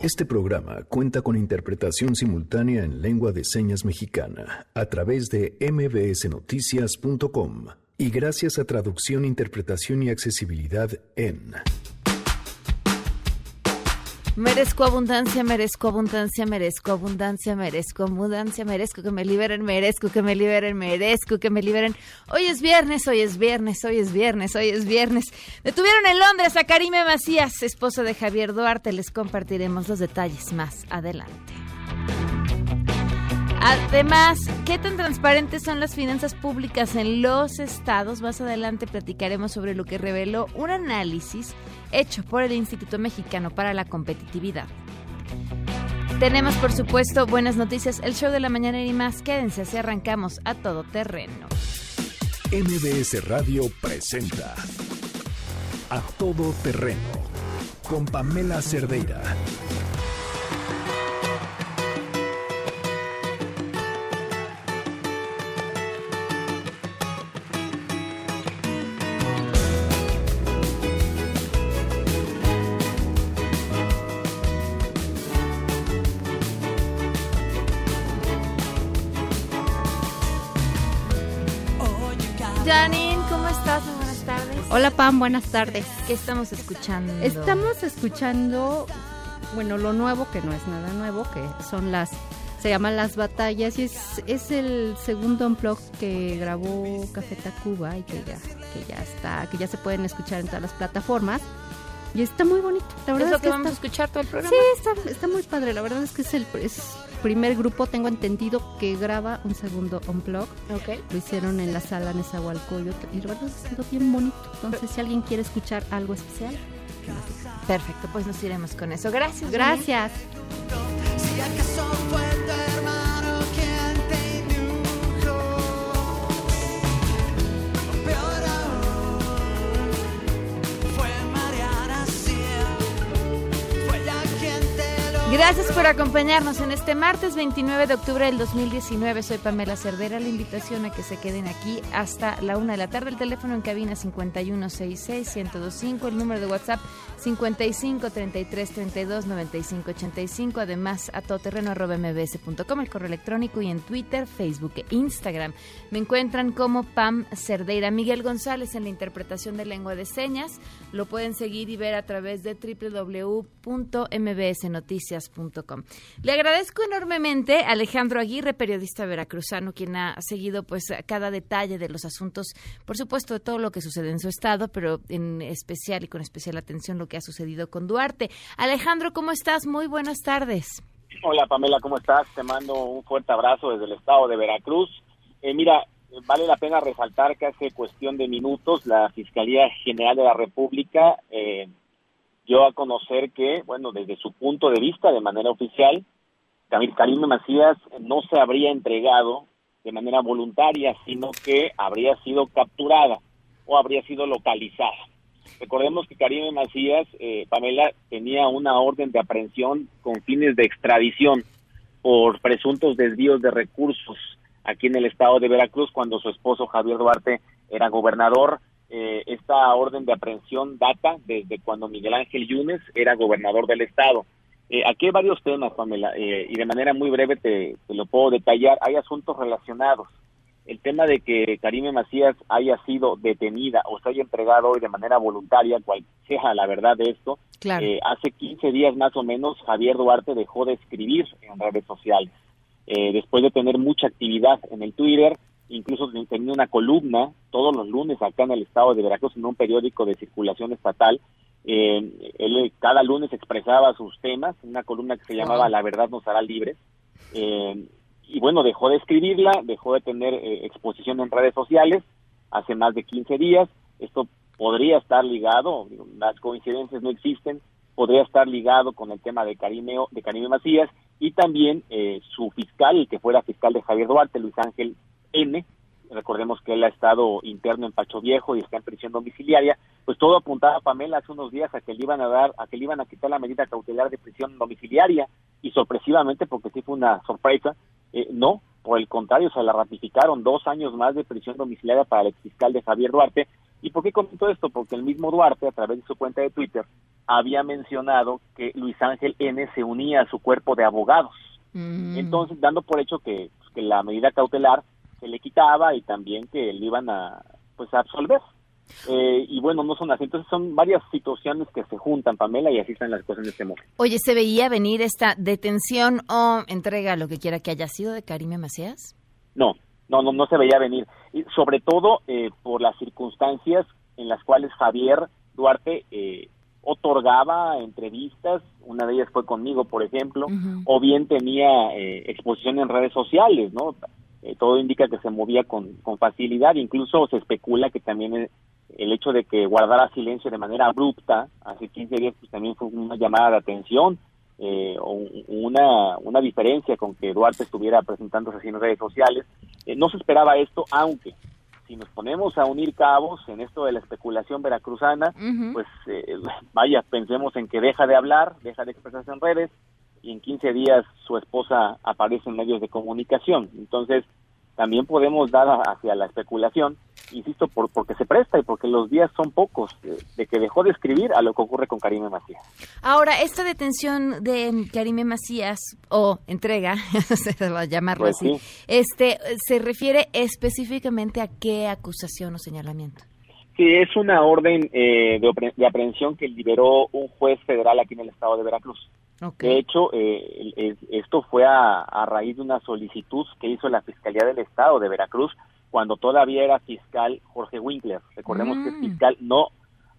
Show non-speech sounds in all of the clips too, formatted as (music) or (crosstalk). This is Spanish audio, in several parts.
Este programa cuenta con interpretación simultánea en lengua de señas mexicana a través de mbsnoticias.com y gracias a traducción, interpretación y accesibilidad en... Merezco abundancia, merezco abundancia, merezco abundancia, merezco abundancia, merezco que me liberen, merezco que me liberen, merezco que me liberen. Hoy es viernes, hoy es viernes, hoy es viernes, hoy es viernes. Detuvieron en Londres a Karime Macías, esposa de Javier Duarte. Les compartiremos los detalles más adelante. Además, ¿qué tan transparentes son las finanzas públicas en los estados? Más adelante platicaremos sobre lo que reveló un análisis hecho por el Instituto Mexicano para la Competitividad. Tenemos, por supuesto, buenas noticias, el show de la mañana y más. Quédense así arrancamos a todo terreno. MBS Radio presenta A Todo Terreno con Pamela Cerdeira. Hola Pam, buenas tardes. ¿Qué estamos escuchando? Estamos escuchando, bueno, lo nuevo, que no es nada nuevo, que son las, se llaman Las Batallas y es, es el segundo unplug que grabó Café Tacuba y que ya, que ya está, que ya se pueden escuchar en todas las plataformas. Y está muy bonito, la verdad ¿Es lo es que que vamos a escuchar todo el programa? sí, está, está muy padre, la verdad es que es el es primer grupo, tengo entendido, que graba un segundo unplug. Ok. Lo hicieron en la sala Nezahualcóyotl y la verdad es que quedó bien bonito. Entonces, si alguien quiere escuchar algo especial, que. Perfecto, pues nos iremos con eso. Gracias. Gracias. Gracias por acompañarnos en este martes 29 de octubre del 2019. Soy Pamela Cerdera. La invitación a que se queden aquí hasta la una de la tarde. El teléfono en cabina 5166-1025. El número de WhatsApp 5533329585. Además, a todoterreno.mbs.com. El correo electrónico y en Twitter, Facebook e Instagram. Me encuentran como Pam Cerdeira. Miguel González en la interpretación de lengua de señas. Lo pueden seguir y ver a través de www.mbsnoticias.com. Le agradezco enormemente a Alejandro Aguirre, periodista veracruzano, quien ha seguido pues cada detalle de los asuntos, por supuesto de todo lo que sucede en su estado, pero en especial y con especial atención lo que ha sucedido con Duarte. Alejandro, ¿cómo estás? Muy buenas tardes. Hola Pamela, ¿cómo estás? Te mando un fuerte abrazo desde el estado de Veracruz. Eh, mira, vale la pena resaltar que hace cuestión de minutos la Fiscalía General de la República eh, dio a conocer que, bueno, desde su punto de vista, de manera oficial, Karime Macías no se habría entregado de manera voluntaria, sino que habría sido capturada o habría sido localizada. Recordemos que Karime Macías, eh, Pamela, tenía una orden de aprehensión con fines de extradición por presuntos desvíos de recursos aquí en el estado de Veracruz cuando su esposo Javier Duarte era gobernador. Eh, esta orden de aprehensión data desde cuando Miguel Ángel Yunes era gobernador del estado. Eh, aquí hay varios temas, Pamela, eh, y de manera muy breve te, te lo puedo detallar. Hay asuntos relacionados. El tema de que Karime Macías haya sido detenida o se haya entregado hoy de manera voluntaria, cual sea la verdad de esto, Claro. eh, hace 15 días más o menos Javier Duarte dejó de escribir en redes sociales. Eh, después de tener mucha actividad en el Twitter, incluso tenía una columna todos los lunes acá en el estado de Veracruz en un periódico de circulación estatal. Eh, él cada lunes expresaba sus temas, una columna que se llamaba. La verdad nos hará libres. Eh, y bueno, dejó de escribirla, dejó de tener eh, exposición en redes sociales hace más de 15 días. Esto podría estar ligado, digo, las coincidencias no existen, podría estar ligado con el tema de Karime, de Karime Macías y también eh, su fiscal, el que fuera fiscal de Javier Duarte, Luis Ángel N. Recordemos que él ha estado interno en Pacho Viejo y está en prisión domiciliaria. Pues todo apuntaba a Pamela hace unos días a que le iban a dar, a que le iban a quitar la medida cautelar de prisión domiciliaria y sorpresivamente, porque sí fue una sorpresa, eh, no, por el contrario, se la ratificaron dos años más de prisión domiciliaria para el exfiscal de Javier Duarte. ¿Y por qué comento esto? Porque el mismo Duarte, a través de su cuenta de Twitter, había mencionado que Luis Ángel N se unía a su cuerpo de abogados. Mm. Entonces, dando por hecho que, que la medida cautelar se le quitaba y también que le iban a, pues, a absolver. Eh, y bueno, no son así. Entonces, son varias situaciones que se juntan, Pamela, y así están las cosas en este momento. Oye, ¿se veía venir esta detención o entrega, lo que quiera que haya sido, de Karime Macías? No, no, no, no se veía venir. Y sobre todo eh, por las circunstancias en las cuales Javier Duarte eh, otorgaba entrevistas, una de ellas fue conmigo, por ejemplo, o bien tenía eh, exposición en redes sociales, ¿no? Eh, todo indica que se movía con, con facilidad, incluso se especula que también el, el hecho de que guardara silencio de manera abrupta hace 15 días pues también fue una llamada de atención eh, o un- una, una diferencia con que Duarte estuviera presentándose así en redes sociales. Eh, no se esperaba esto, aunque si nos ponemos a unir cabos en esto de la especulación veracruzana, pues eh, vaya, pensemos en que deja de hablar, deja de expresarse en redes y en 15 días su esposa aparece en medios de comunicación. Entonces, también podemos dar hacia la especulación, insisto, por, porque se presta y porque los días son pocos eh, de que dejó de escribir a lo que ocurre con Karime Macías. Ahora, esta detención de Karime Macías, o entrega, (laughs) se va a llamarlo Pues así, sí. este, se refiere específicamente a qué acusación o señalamiento. Sí, es una orden eh, de, de aprehensión que liberó un juez federal aquí en el estado de Veracruz. Ok. De hecho, eh, esto fue a, a raíz de una solicitud que hizo la Fiscalía del Estado de Veracruz cuando todavía era fiscal Jorge Winkler. Recordemos que es Mm. fiscal, no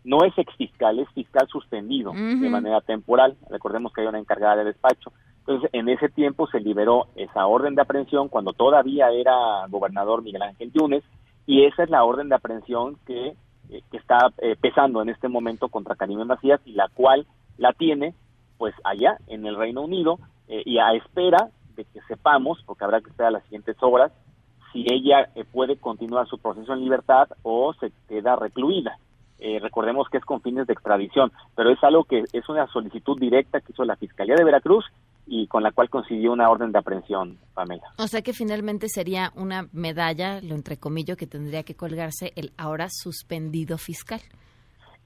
no es exfiscal, es fiscal suspendido de manera temporal. Recordemos que hay una encargada de despacho. Entonces, en ese tiempo se liberó esa orden de aprehensión cuando todavía era gobernador Miguel Ángel Yunes y esa es la orden de aprehensión que, eh, que está eh, pesando en este momento contra Karime Macías y la cual la tiene pues allá en el Reino Unido eh, y a espera de que sepamos, porque habrá que esperar las siguientes horas, si ella eh, puede continuar su proceso en libertad o se queda recluida. Eh, recordemos que es con fines de extradición, pero es algo que es una solicitud directa que hizo la Fiscalía de Veracruz y con la cual consiguió una orden de aprehensión, Pamela. O sea que finalmente sería una medalla, lo entrecomillo, que tendría que colgarse el ahora suspendido fiscal.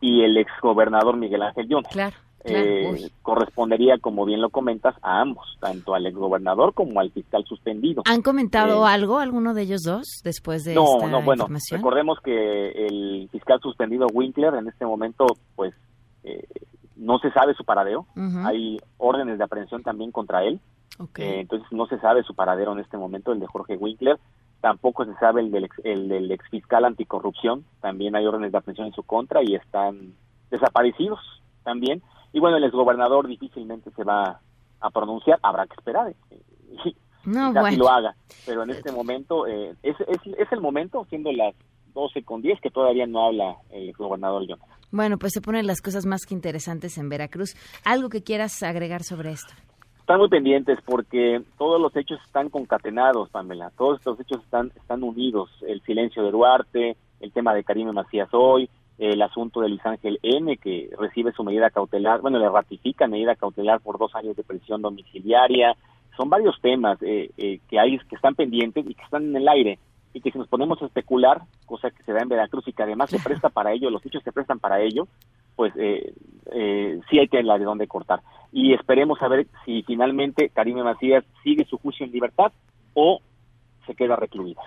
Y el exgobernador Miguel Ángel Yunes. Claro, claro. Eh, correspondería, como bien lo comentas, a ambos, tanto al exgobernador como al fiscal suspendido. ¿Han comentado eh, algo, alguno de ellos dos, después de No, esta no, bueno, información? recordemos que el fiscal suspendido Winkler en este momento, pues, eh, no se sabe su paradero. Hay órdenes de aprehensión también contra él. Eh, entonces no se sabe su paradero en este momento, el de Jorge Winkler. Tampoco se sabe el del, ex, el del ex fiscal anticorrupción. También hay órdenes de aprehensión en su contra y están desaparecidos también. Y bueno, el exgobernador difícilmente se va a pronunciar. Habrá que esperar. eh, no, bueno. lo haga. Pero en este momento eh, es, es, es el momento, siendo las 12 con 10, que todavía no habla el exgobernador Jones. Bueno, pues se ponen las cosas más que interesantes en Veracruz. ¿Algo que quieras agregar sobre esto? Están muy pendientes porque todos los hechos están concatenados, Pamela. Todos estos hechos están, están unidos. El silencio de Duarte, el tema de Karime Macías hoy, el asunto de Luis Ángel N, que recibe su medida cautelar, bueno, le ratifica medida cautelar por dos años de prisión domiciliaria. Son varios temas eh, eh, que hay que están pendientes y que están en el aire y que si nos ponemos a especular, cosa que se da en Veracruz y que además se (laughs) presta para ello, los hechos se prestan para ello, pues eh, eh, sí hay tela de dónde cortar. Y esperemos a ver si finalmente Karime Macías sigue su juicio en libertad o se queda recluida.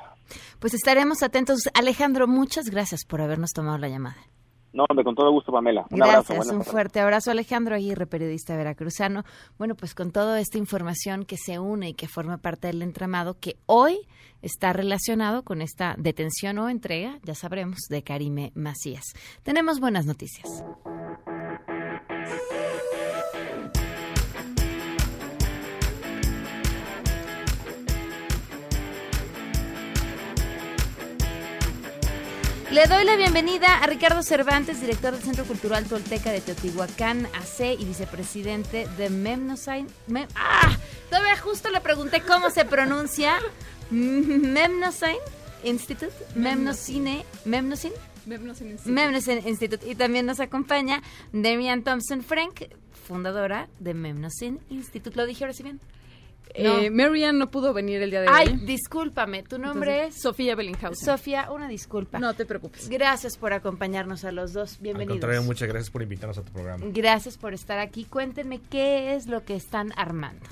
Pues estaremos atentos. Alejandro, muchas gracias por habernos tomado la llamada. No, hombre, con todo gusto, Pamela. Un abrazo. Gracias, buenas un fuerte abrazo. Alejandro Aguirre, periodista veracruzano. Bueno, pues con toda esta información que se une y que forma parte del entramado que hoy está relacionado con esta detención o entrega, ya sabremos, de Karime Macías. Tenemos buenas noticias. Le doy la bienvenida a Ricardo Cervantes, director del Centro Cultural Tolteca de Teotihuacán, AC y vicepresidente de Memnosine. Mem- ¡Ah! Todavía justo le pregunté cómo se pronuncia Memnosine Institute. Memnosine. Memnosine. Memnosine Institute. Y también nos acompaña Demian Thompson Frank, fundadora de Memnosine Institute. ¿Lo dije ahora sí bien? No. Eh, Marianne no pudo venir el día de Ay, hoy. discúlpame, tu nombre Entonces, Sofía Bellinghausen. es Sofía, una disculpa. no te preocupes. Gracias por acompañarnos a los dos. Al Bienvenidos. contrario, muchas gracias por invitarnos a tu programa. Gracias por estar aquí. Cuéntenme qué es lo que están armando.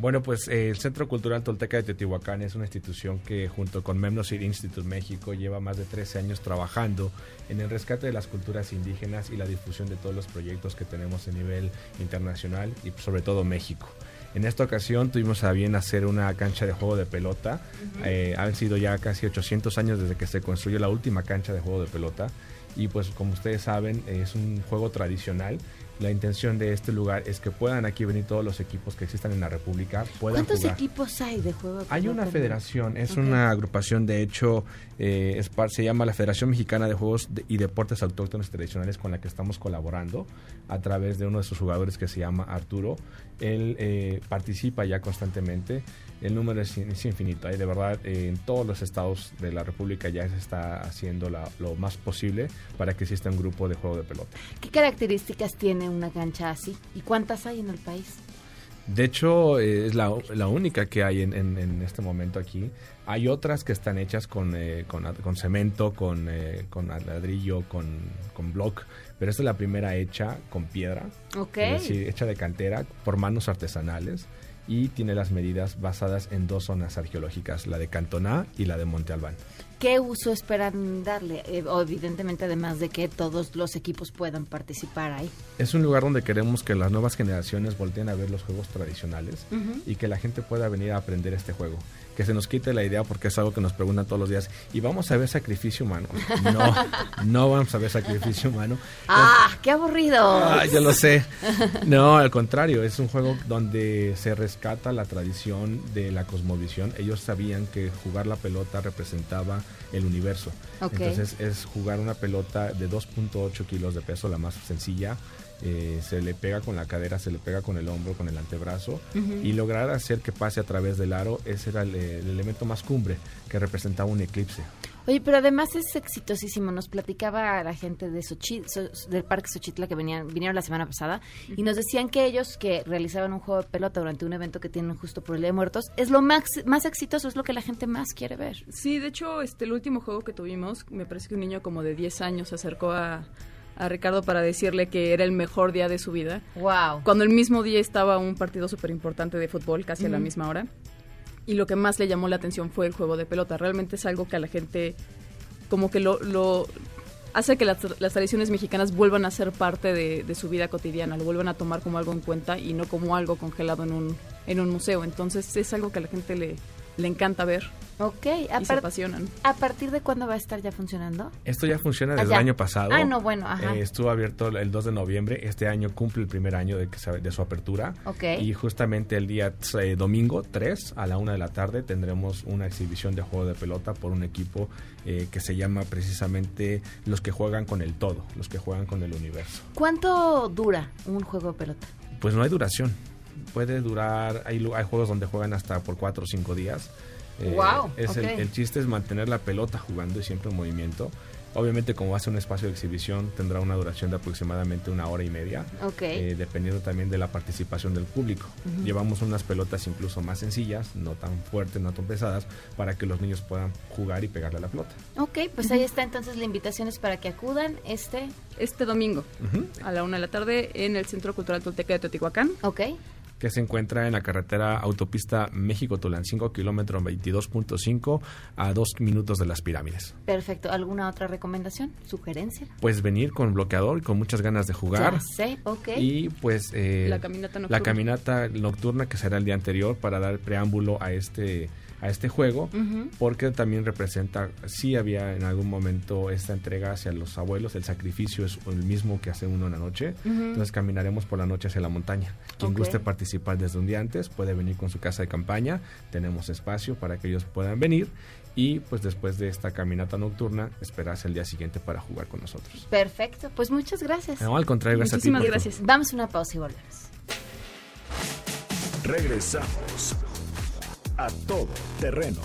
Bueno, pues eh, el Centro Cultural Tolteca de Teotihuacán es una institución que junto con Memnosir Institute México lleva más de 13 años trabajando en el rescate de las culturas indígenas y la difusión de todos los proyectos que tenemos a nivel internacional y sobre todo México. En esta ocasión tuvimos a bien hacer una cancha de juego de pelota. Eh, han sido ya casi 800 años desde que se construyó la última cancha de juego de pelota. Y pues como ustedes saben, es un juego tradicional. La intención de este lugar es que puedan aquí venir todos los equipos que existan en la República. Puedan ¿Cuántos jugar. equipos hay de juego? Hay una federación, es una agrupación, de hecho, eh, es se llama la Federación Mexicana de Juegos y Deportes Autóctonos Tradicionales con la que estamos colaborando a través de uno de sus jugadores que se llama Arturo. Él eh, participa ya constantemente, el número es, es infinito, hay de verdad eh, en todos los estados de la República ya se está haciendo la- lo más posible para que exista un grupo de juego de pelota. ¿Qué características tiene una cancha así? ¿Y cuántas hay en el país? De hecho, eh, es la, la única que hay en, en- en este momento aquí. Hay otras que están hechas con, eh, con, con cemento, con, eh, con ladrillo, con, con block, pero esta es la primera hecha con piedra, Ok. es decir, hecha de cantera por manos artesanales y tiene las medidas basadas en dos zonas arqueológicas, la de Cantoná y la de Monte Albán. ¿Qué uso esperan darle? Eh, evidentemente, además de que todos los equipos puedan participar ahí. Es un lugar donde queremos que las nuevas generaciones volteen a ver los juegos tradicionales y que la gente pueda venir a aprender este juego. Que se nos quite la idea porque es algo que nos preguntan todos los días. ¿Y vamos a ver sacrificio humano? (laughs) No, no vamos a ver sacrificio humano. ¡Ah, qué aburrido! Ah, ya lo sé. No, al contrario, es un juego donde se rescata la tradición de la cosmovisión. Ellos sabían que jugar la pelota representaba el universo. Entonces es jugar una pelota de 2.8 kilos de peso, la más sencilla. Eh, se le pega con la cadera, se le pega con el hombro, con el antebrazo y lograr hacer que pase a través del aro, ese era el, el elemento más cumbre que representaba un eclipse. Oye, pero además es exitosísimo. Nos platicaba la gente de Xochi- So- del Parque Xochitla que venían, vinieron la semana pasada y nos decían que ellos que realizaban un juego de pelota durante un evento que tienen justo por el Día de Muertos es lo más, más exitoso, es lo que la gente más quiere ver. Sí, de hecho, este, el último juego que tuvimos, me parece que un niño como de 10 años se acercó a, a Ricardo para decirle que era el mejor día de su vida. ¡Wow! Cuando el mismo día estaba un partido súper importante de fútbol, casi a la misma hora. Y lo que más le llamó la atención fue el juego de pelota. Realmente es algo que a la gente como que lo, lo hace que las, las tradiciones mexicanas vuelvan a ser parte de, de su vida cotidiana, lo vuelvan a tomar como algo en cuenta y no como algo congelado en un, en un museo. Entonces es algo que a la gente le, le encanta ver Ok, y a, se apasionan. ¿a partir de cuándo va a estar ya funcionando? Esto ya funciona Ah, desde ya. el año pasado. Ah, no, bueno, ajá. Eh, estuvo abierto el 2 de noviembre. Este año cumple el primer año de, que se- de su apertura. Ok. Y justamente el día eh, domingo 3 a la 1 de la tarde tendremos una exhibición de juego de pelota por un equipo eh, que se llama precisamente los que juegan con el todo, los que juegan con el universo. ¿Cuánto dura un juego de pelota? Pues no hay duración. Puede durar, hay, hay juegos donde juegan hasta por 4 o 5 días. Eh, Guau, es el- ok. el, chiste es mantener la pelota jugando y siempre en movimiento. Obviamente, como va a ser un espacio de exhibición, tendrá una duración de aproximadamente una hora y media. Ok. eh, dependiendo también de la participación del público. Llevamos unas pelotas incluso más sencillas, no tan fuertes, no tan pesadas, para que los niños puedan jugar y pegarle a la pelota. Ok, pues ahí está entonces la invitación es para que acudan este... Este domingo Ujú. a la una de la tarde en el Centro Cultural Tolteca de Teotihuacán. Ok. Que se encuentra en la carretera autopista México-Tulancingo, kilómetro 22.5, a dos minutos de las pirámides. Perfecto. ¿Alguna otra recomendación? ¿Sugerencia? Pues venir con bloqueador y con muchas ganas de jugar. Ya sé, ok. Y pues eh, La caminata nocturna. la caminata nocturna que será el día anterior para dar preámbulo a este a este juego Ujú. porque también representa sí había en algún momento esta entrega hacia los abuelos el sacrificio es el mismo que hace uno en la noche entonces caminaremos por la noche hacia la montaña quien Ok. guste participar desde un día antes puede venir con su casa de campaña tenemos espacio para que ellos puedan venir y pues después de esta caminata nocturna esperarse el día siguiente para jugar con nosotros Perfecto. Pues muchas gracias. no, al contrario gracias a ti Muchísimas por tu- gracias. Vamos a una pausa y volvemos. Regresamos a todo terreno.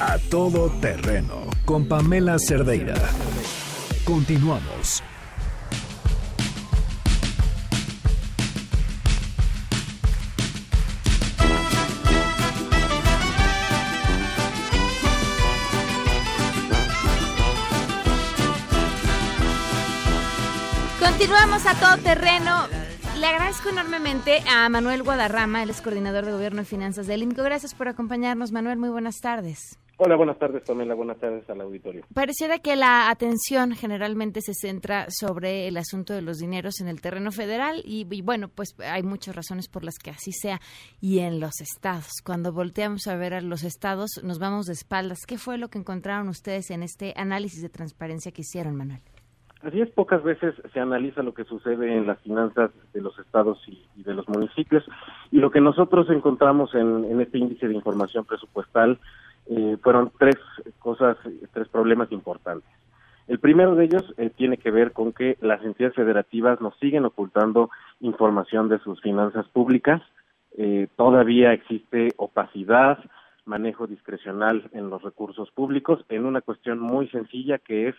A todo terreno con Pamela Cerdeira. Continuamos. Continuamos a todo terreno. Le agradezco enormemente a Manuel Guadarrama, el es coordinador de Gobierno y Finanzas del INCO. Gracias por acompañarnos, Manuel. Muy buenas tardes. Hola, buenas tardes, Pamela. Buenas tardes al auditorio. Pareciera que la atención generalmente se centra sobre el asunto de los dineros en el terreno federal y, y, bueno, pues hay muchas razones por las que así sea y en los estados. Cuando volteamos a ver a los estados nos vamos de espaldas. ¿Qué fue lo que encontraron ustedes en este análisis de transparencia que hicieron, Manuel? Así es, pocas veces se analiza lo que sucede en las finanzas de los estados y, de los municipios y lo que nosotros encontramos en, en este índice de información presupuestal eh, fueron tres cosas, tres problemas importantes. El primero de ellos eh, tiene que ver con que las entidades federativas nos siguen ocultando información de sus finanzas públicas. Eh, todavía existe opacidad, manejo discrecional en los recursos públicos en una cuestión muy sencilla que es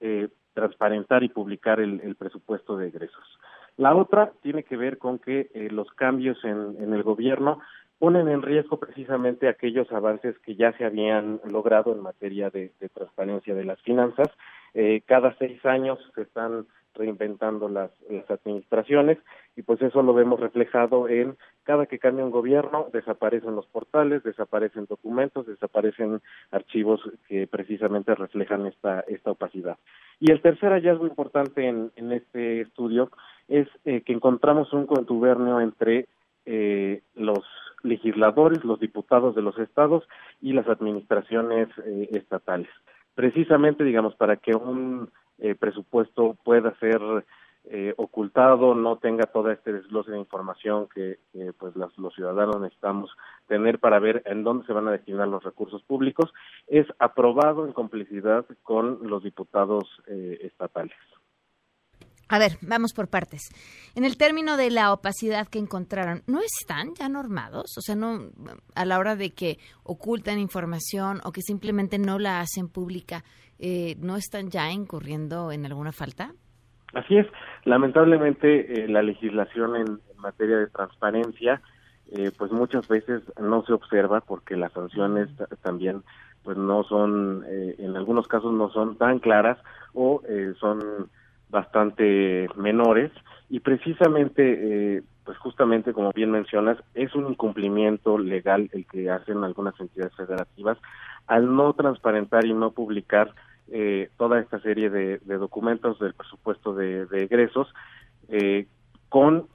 eh, transparentar y publicar el, el, presupuesto de egresos. La otra tiene que ver con que eh, los cambios en, el gobierno ponen en riesgo precisamente aquellos avances que ya se habían logrado en materia de, transparencia de las finanzas. Eh, cada seis años se están reinventando las, administraciones y pues eso lo vemos reflejado en cada que cambia un gobierno desaparecen los portales, desaparecen documentos, desaparecen archivos que precisamente reflejan esta esta opacidad. Y el tercer hallazgo importante en, en este estudio es eh, que encontramos un contubernio entre eh, los legisladores, los diputados de los estados y las administraciones eh, estatales. Precisamente, digamos, para que un eh, presupuesto pueda ser eh, ocultado, no tenga toda este desglose de información que, pues los, los, ciudadanos necesitamos tener para ver en dónde se van a destinar los recursos públicos, es aprobado en complicidad con los diputados eh, estatales. A ver, vamos por partes. En el término de la opacidad que encontraron, ¿no están ya normados? O sea, no a la hora de que ocultan información o que simplemente no la hacen pública, eh, ¿no están ya incurriendo en alguna falta? Así es. Lamentablemente, eh, la legislación en, en, materia de transparencia, eh, pues muchas veces no se observa porque las sanciones también, pues no son, eh, en algunos casos no son tan claras o eh, son bastante menores y precisamente, eh, pues justamente como bien mencionas, es un incumplimiento legal el que hacen algunas entidades federativas al no transparentar y no publicar eh, toda esta serie de, de, documentos del presupuesto de, de egresos eh, con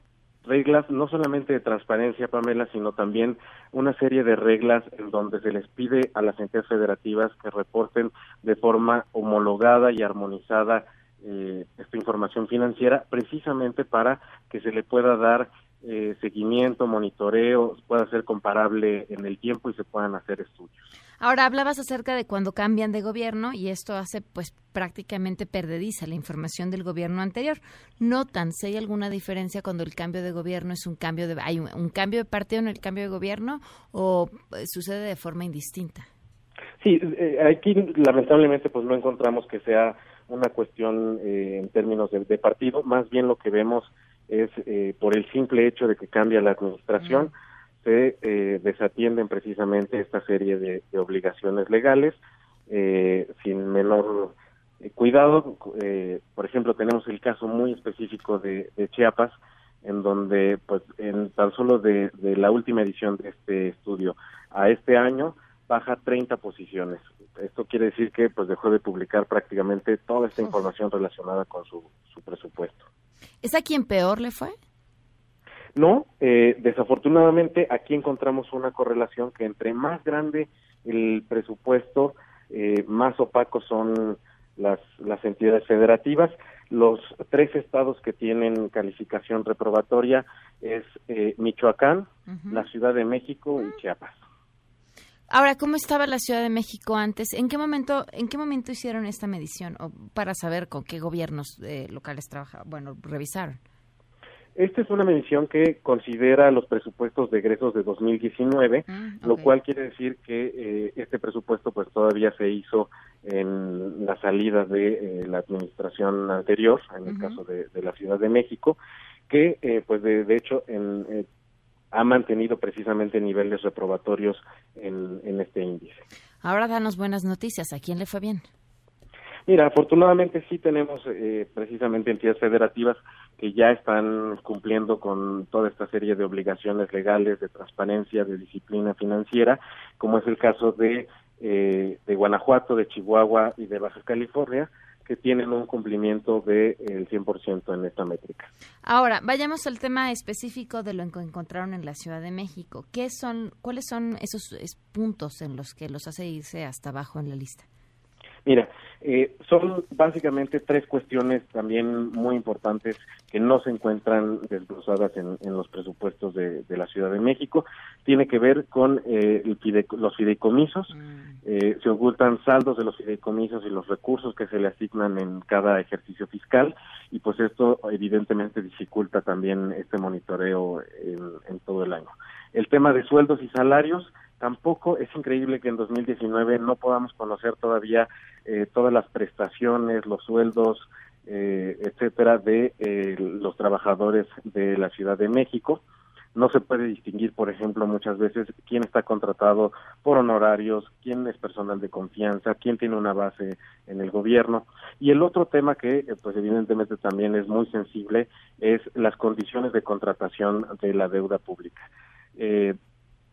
reglas no solamente de transparencia, Pamela, sino también una serie de reglas en donde se les pide a las entidades federativas que reporten de forma homologada y armonizada eh, esta información financiera precisamente para que se le pueda dar eh, seguimiento, monitoreo, pueda ser comparable en el tiempo y se puedan hacer estudios. Ahora hablabas acerca de cuando cambian de gobierno y esto hace pues prácticamente perdediza la información del gobierno anterior. ¿Notan si hay alguna diferencia cuando el cambio de gobierno es un cambio de hay un, un cambio de partido en el cambio de gobierno o eh, sucede de forma indistinta? Sí, eh, aquí lamentablemente pues no encontramos que sea una cuestión eh, en términos de, de, partido, más bien lo que vemos es eh, por el simple hecho de que cambia la administración, uh -huh. Se eh, desatienden precisamente esta serie de, de obligaciones legales eh, sin menor cuidado. por ejemplo, tenemos el caso muy específico de, de Chiapas, en donde pues en tan solo de, de la última edición de este estudio a este año baja 30 posiciones. Esto quiere decir que pues dejó de publicar prácticamente toda esta información relacionada con su, su presupuesto. ¿Es a quien peor le fue? No, eh, desafortunadamente aquí encontramos una correlación que entre más grande el presupuesto, eh, más opacos son las, las entidades federativas. Los tres estados que tienen calificación reprobatoria es eh, Michoacán, uh -huh. la Ciudad de México y Chiapas. Ahora, ¿cómo estaba la Ciudad de México antes? ¿En qué momento, en qué momento hicieron esta medición o para saber con qué gobiernos eh, locales trabajaban? Bueno, revisaron. Esta es una medición que considera los presupuestos de egresos de 2019, ah, okay. lo cual quiere decir que eh, este presupuesto pues todavía se hizo en la salida de eh, la administración anterior, en el uh -huh. caso de, de, la Ciudad de México, que eh, pues de, de hecho en eh, ha mantenido precisamente niveles reprobatorios en, en, este índice. Ahora danos buenas noticias. ¿A quién le fue bien? Mira, afortunadamente sí tenemos eh, precisamente entidades federativas que ya están cumpliendo con toda esta serie de obligaciones legales, de transparencia, de disciplina financiera, como es el caso de, eh, de Guanajuato, de Chihuahua y de Baja California, que tienen un cumplimiento del de, 100% en esta métrica. Ahora, vayamos al tema específico de lo que encontraron en la Ciudad de México. ¿Qué son, ¿Cuáles son esos puntos en los que los hace irse hasta abajo en la lista? Mira, eh, son básicamente tres cuestiones también muy importantes que no se encuentran desglosadas en, en los presupuestos de, de, la Ciudad de México. Tiene que ver con eh, el los fideicomisos. Mm. Eh, se ocultan saldos de los fideicomisos y los recursos que se le asignan en cada ejercicio fiscal y pues esto evidentemente dificulta también este monitoreo en, en todo el año. El tema de sueldos y salarios tampoco es increíble que en 2019 no podamos conocer todavía eh, todas las prestaciones, los sueldos, eh, etcétera, de eh, los trabajadores de la Ciudad de México. No se puede distinguir, por ejemplo, muchas veces quién está contratado por honorarios, quién es personal de confianza, quién tiene una base en el gobierno. Y el otro tema que, eh, pues evidentemente también es muy sensible, es las condiciones de contratación de la deuda pública. Eh,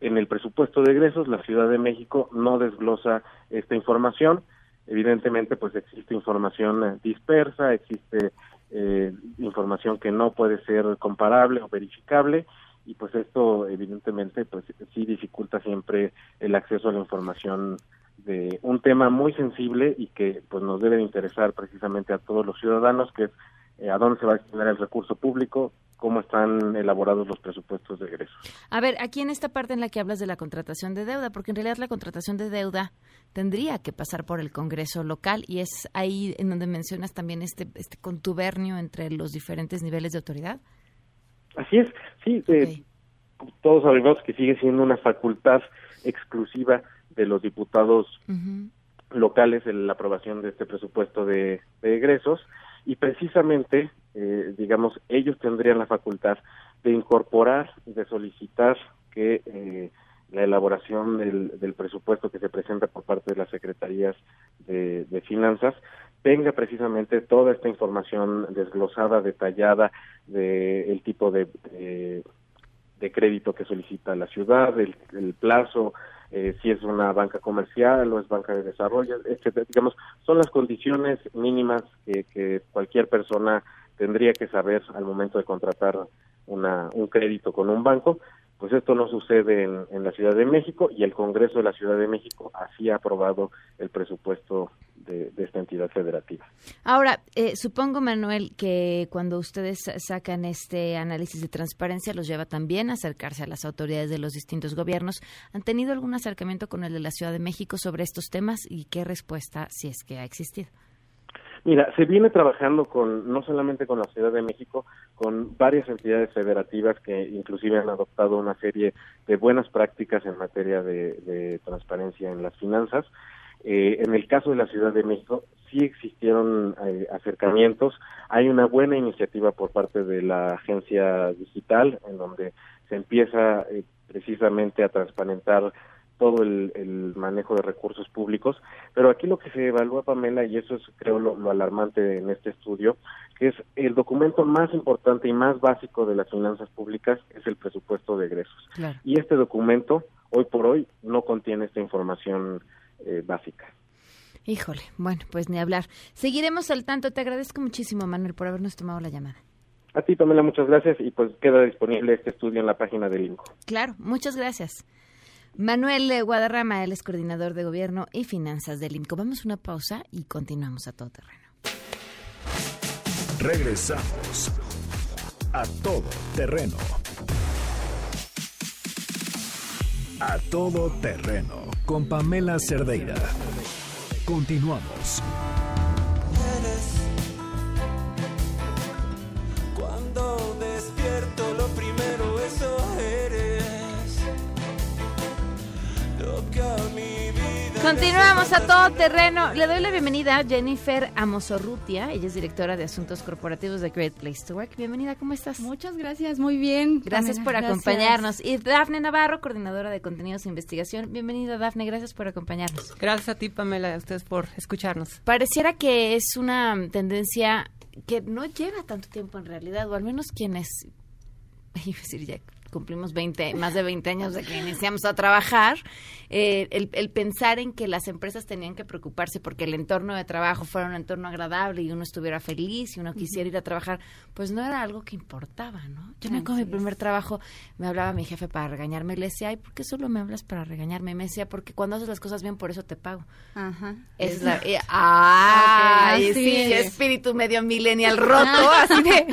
en el presupuesto de egresos, la Ciudad de México no desglosa esta información. Evidentemente, pues existe información eh, dispersa, existe eh, información que no puede ser comparable o verificable y pues esto evidentemente pues sí dificulta siempre el acceso a la información de un tema muy sensible y que pues nos debe interesar precisamente a todos los ciudadanos que es eh, a dónde se va a destinar el recurso público, cómo están elaborados los presupuestos de egresos. A ver, aquí en esta parte en la que hablas de la contratación de deuda, porque en realidad la contratación de deuda tendría que pasar por el Congreso local y es ahí en donde mencionas también este, este contubernio entre los diferentes niveles de autoridad. Así es, sí, eh, okay. eh, todos sabemos que sigue siendo una facultad exclusiva de los diputados uh -huh. locales en la aprobación de este presupuesto de, de egresos y precisamente, eh, digamos, ellos tendrían la facultad de incorporar, de solicitar que eh, la elaboración del, del, presupuesto que se presenta por parte de las secretarías de, finanzas tenga precisamente toda esta información desglosada, detallada de el tipo de, de, de crédito que solicita la ciudad, el, el plazo, eh, si es una banca comercial o es banca de desarrollo, etcétera. Digamos, son las condiciones mínimas que, que cualquier persona tendría que saber al momento de contratar una, un crédito con un banco. Pues esto no sucede en, en, la Ciudad de México y el Congreso de la Ciudad de México así ha aprobado el presupuesto de, esta entidad federativa. Ahora, eh, supongo, Manuel, que cuando ustedes sacan este análisis de transparencia los lleva también a acercarse a las autoridades de los distintos gobiernos. ¿Han tenido algún acercamiento con el de la Ciudad de México sobre estos temas y qué respuesta, si es que ha existido? Mira, se viene trabajando con no solamente con la Ciudad de México, con varias entidades federativas que inclusive han adoptado una serie de buenas prácticas en materia de, transparencia en las finanzas. Eh, en el caso de la Ciudad de México sí existieron eh, acercamientos. Hay una buena iniciativa por parte de la agencia digital en donde se empieza eh, precisamente a transparentar todo el, el, manejo de recursos públicos, pero aquí lo que se evalúa, Pamela, y eso es creo lo, lo, alarmante en este estudio, que es el documento más importante y más básico de las finanzas públicas es el presupuesto de egresos. Claro. Y este documento, hoy por hoy, no contiene esta información eh, básica. Híjole, bueno, pues ni hablar. Seguiremos al tanto. Te agradezco muchísimo, Manuel, por habernos tomado la llamada. A ti, Pamela, muchas gracias y pues queda disponible este estudio en la página del INCO. Claro, muchas gracias. Manuel Guadarrama, él es coordinador de gobierno y finanzas del IMCO. Vamos a una pausa y continuamos a todo terreno. Regresamos a todo terreno. A todo terreno con Pamela Cerdeira. Continuamos. Continuamos a todo terreno. Le doy la bienvenida a Jennifer Amosorrutia. Ella es directora de Asuntos Corporativos de Great Place to Work. Bienvenida, ¿cómo estás? Muchas gracias, muy bien. Gracias Pamela, por gracias. acompañarnos. Y Dafne Navarro, coordinadora de contenidos e investigación. Bienvenida, Dafne, gracias por acompañarnos. Gracias a ti, Pamela, a ustedes por escucharnos. Pareciera que es una tendencia que no lleva tanto tiempo en realidad, o al menos quienes, (laughs) iba a decir ya cumplimos 20, más de 20 años de que iniciamos a trabajar, eh, el, el pensar en que las empresas tenían que preocuparse porque el entorno de trabajo fuera un entorno agradable y uno estuviera feliz y uno quisiera ir a trabajar, pues no era algo que importaba, ¿no? Yo me acuerdo mi primer trabajo, me hablaba mi jefe para regañarme, le decía, ay, ¿por qué solo me hablas para regañarme? Y me decía, porque cuando haces las cosas bien, por eso te pago. Ajá. Es la, (laughs) eh, sí, es. Espíritu medio millennial roto, así de,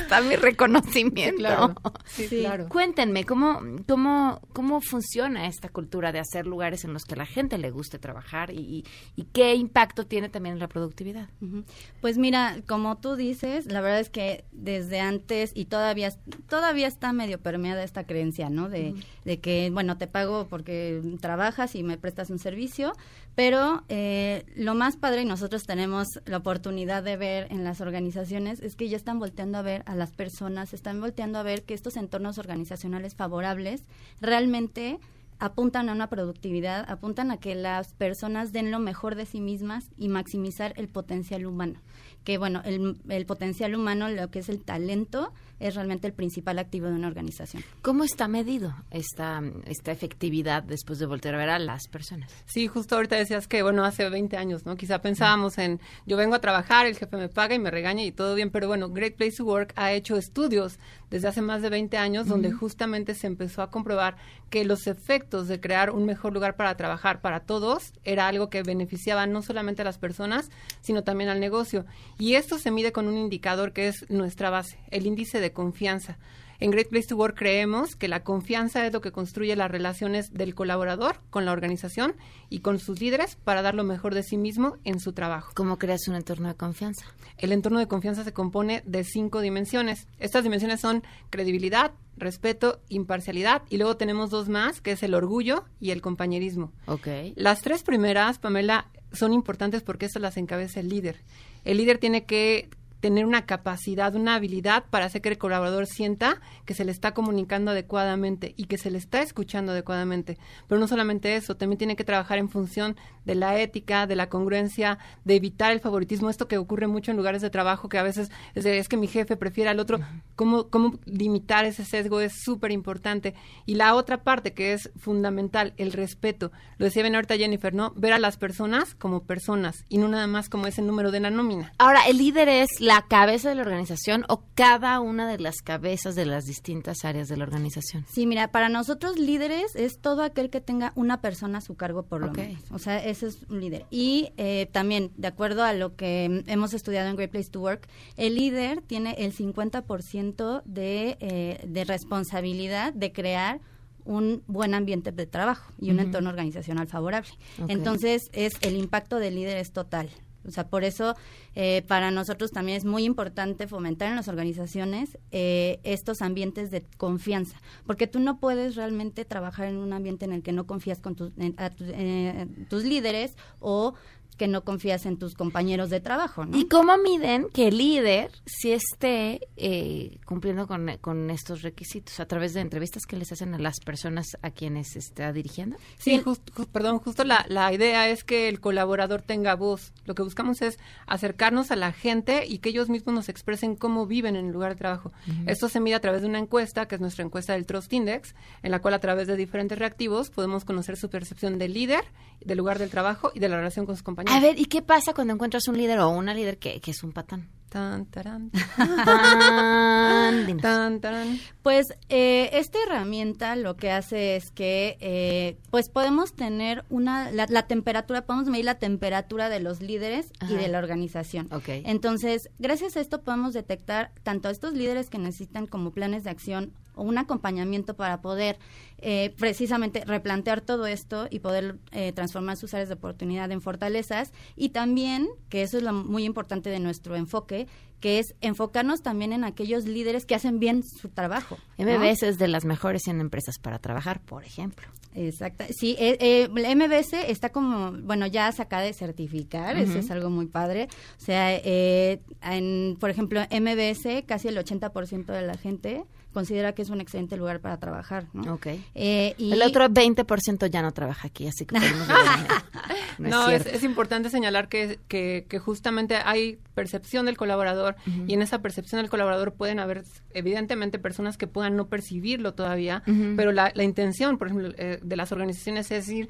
está mi reconocimiento. Claro. Sí, claro. Cuéntenme, ¿cómo, cómo, ¿cómo funciona esta cultura de hacer lugares en los que a la gente le guste trabajar y, y qué impacto tiene también en la productividad? Ujú. Pues mira, como tú dices, la verdad es que desde antes y todavía todavía está medio permeada esta creencia, ¿no? De, de que, bueno, te pago porque trabajas y me prestas un servicio, pero eh, lo más padre y nosotros tenemos la oportunidad de ver en las organizaciones es que ya están volteando a ver a las personas, están volteando a ver que estos entornos organizacionales favorables realmente apuntan a una productividad, apuntan a que las personas den lo mejor de sí mismas y maximizar el potencial humano. Que bueno, el, el potencial humano, lo que es el talento, es realmente el principal activo de una organización. ¿Cómo está medido esta, esta efectividad después de voltear a ver a las personas? Sí, justo ahorita decías que, bueno, hace 20 años, ¿no? Quizá pensábamos en, yo vengo a trabajar, el jefe me paga y me regaña y todo bien, pero bueno, Great Place to Work ha hecho estudios desde hace más de 20 años donde justamente se empezó a comprobar que los efectos de crear un mejor lugar para trabajar para todos era algo que beneficiaba no solamente a las personas, sino también al negocio. Y esto se mide con un indicador que es nuestra base, el índice de confianza. En Great Place to Work creemos que la confianza es lo que construye las relaciones del colaborador con la organización y con sus líderes para dar lo mejor de sí mismo en su trabajo. ¿Cómo creas un entorno de confianza? El entorno de confianza se compone de cinco dimensiones. Estas dimensiones son credibilidad, respeto, imparcialidad y luego tenemos dos más, que es el orgullo y el compañerismo. Ok. Las tres primeras, Pamela, son importantes porque estas las encabeza el líder. El líder tiene que tener una capacidad, una habilidad para hacer que el colaborador sienta que se le está comunicando adecuadamente y que se le está escuchando adecuadamente. Pero no solamente eso, también tiene que trabajar en función de la ética, de la congruencia, de evitar el favoritismo, esto que ocurre mucho en lugares de trabajo, que a veces es, de, es que mi jefe prefiere al otro. ¿Cómo, cómo limitar ese sesgo es súper importante? Y la otra parte que es fundamental, el respeto. Lo decía bien ahorita Jennifer, ¿no? Ver a las personas como personas y no nada más como ese número de la nómina. Ahora, ¿el líder es la cabeza de la organización o cada una de las cabezas de las distintas áreas de la organización? Sí, mira, para nosotros líderes es todo aquel que tenga una persona a su cargo por lo Ok. menos. O sea, ese es un líder. Y eh, también, de acuerdo a lo que hemos estudiado en Great Place to Work, el líder tiene el 50% de, eh, de responsabilidad de crear un buen ambiente de trabajo y un entorno organizacional favorable. Entonces, es el impacto del líder es total. O sea, por eso eh, para nosotros también es muy importante fomentar en las organizaciones eh, estos ambientes de confianza, porque tú no puedes realmente trabajar en un ambiente en el que no confías con tus, en- a tu- eh, tus líderes o que no confías en tus compañeros de trabajo, ¿no? ¿Y cómo miden que el líder sí esté eh, cumpliendo con, con estos requisitos? ¿A través de entrevistas que les hacen a las personas a quienes está dirigiendo? Sí, just- ju- perdón, justo la, la idea es que el colaborador tenga voz. Lo que buscamos es acercarnos a la gente y que ellos mismos nos expresen cómo viven en el lugar de trabajo. Esto se mide a través de una encuesta, que es nuestra encuesta del Trust Index, en la cual a través de diferentes reactivos podemos conocer su percepción del líder, del lugar del trabajo y de la relación con sus compañeros. A ver, ¿y qué pasa cuando encuentras un líder o una líder que, que es un patán? Tan, tarán, Tan, dinos. tan, tarán. Pues eh, esta herramienta lo que hace es que eh, pues podemos tener una la, la temperatura, podemos medir la temperatura de los líderes Ajá. y de la organización. Ok. Entonces, gracias a esto podemos detectar tanto a estos líderes que necesitan como planes de acción o un acompañamiento para poder eh, precisamente replantear todo esto y poder eh, transformar sus áreas de oportunidad en fortalezas y también, que eso es lo muy importante de nuestro enfoque, Que es enfocarnos también en aquellos líderes que hacen bien su trabajo. ¿no? MBS es de las mejores 100 empresas para trabajar, por ejemplo. Exacto. Sí, eh, eh, MBS está como, bueno, ya se acaba de certificar, eso es algo muy padre. O sea, eh, en, por ejemplo, MBS, casi el 80% de la gente considera que es un excelente lugar para trabajar, ¿no? Ok. Eh, y El otro 20% ya no trabaja aquí, así que podemos ver- (laughs) no, No, es es, cierto. es importante señalar que, que, que justamente hay percepción del colaborador y en esa percepción del colaborador pueden haber evidentemente personas que puedan no percibirlo todavía, pero la, la intención, por ejemplo, eh, de las organizaciones es ir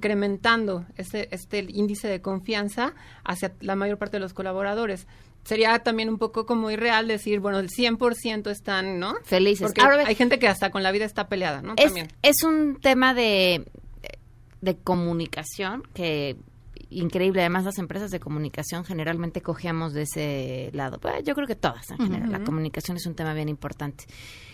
incrementando este, este índice de confianza hacia la mayor parte de los colaboradores. Sería también un poco como irreal decir, bueno, el 100% están, ¿no? Felices. Porque Ahora, hay gente que hasta con la vida está peleada, ¿no? es, También. es un tema de, de comunicación que increíble. Además, las empresas de comunicación generalmente cogíamos de ese lado. Pues, yo creo que todas en general. La comunicación es un tema bien importante.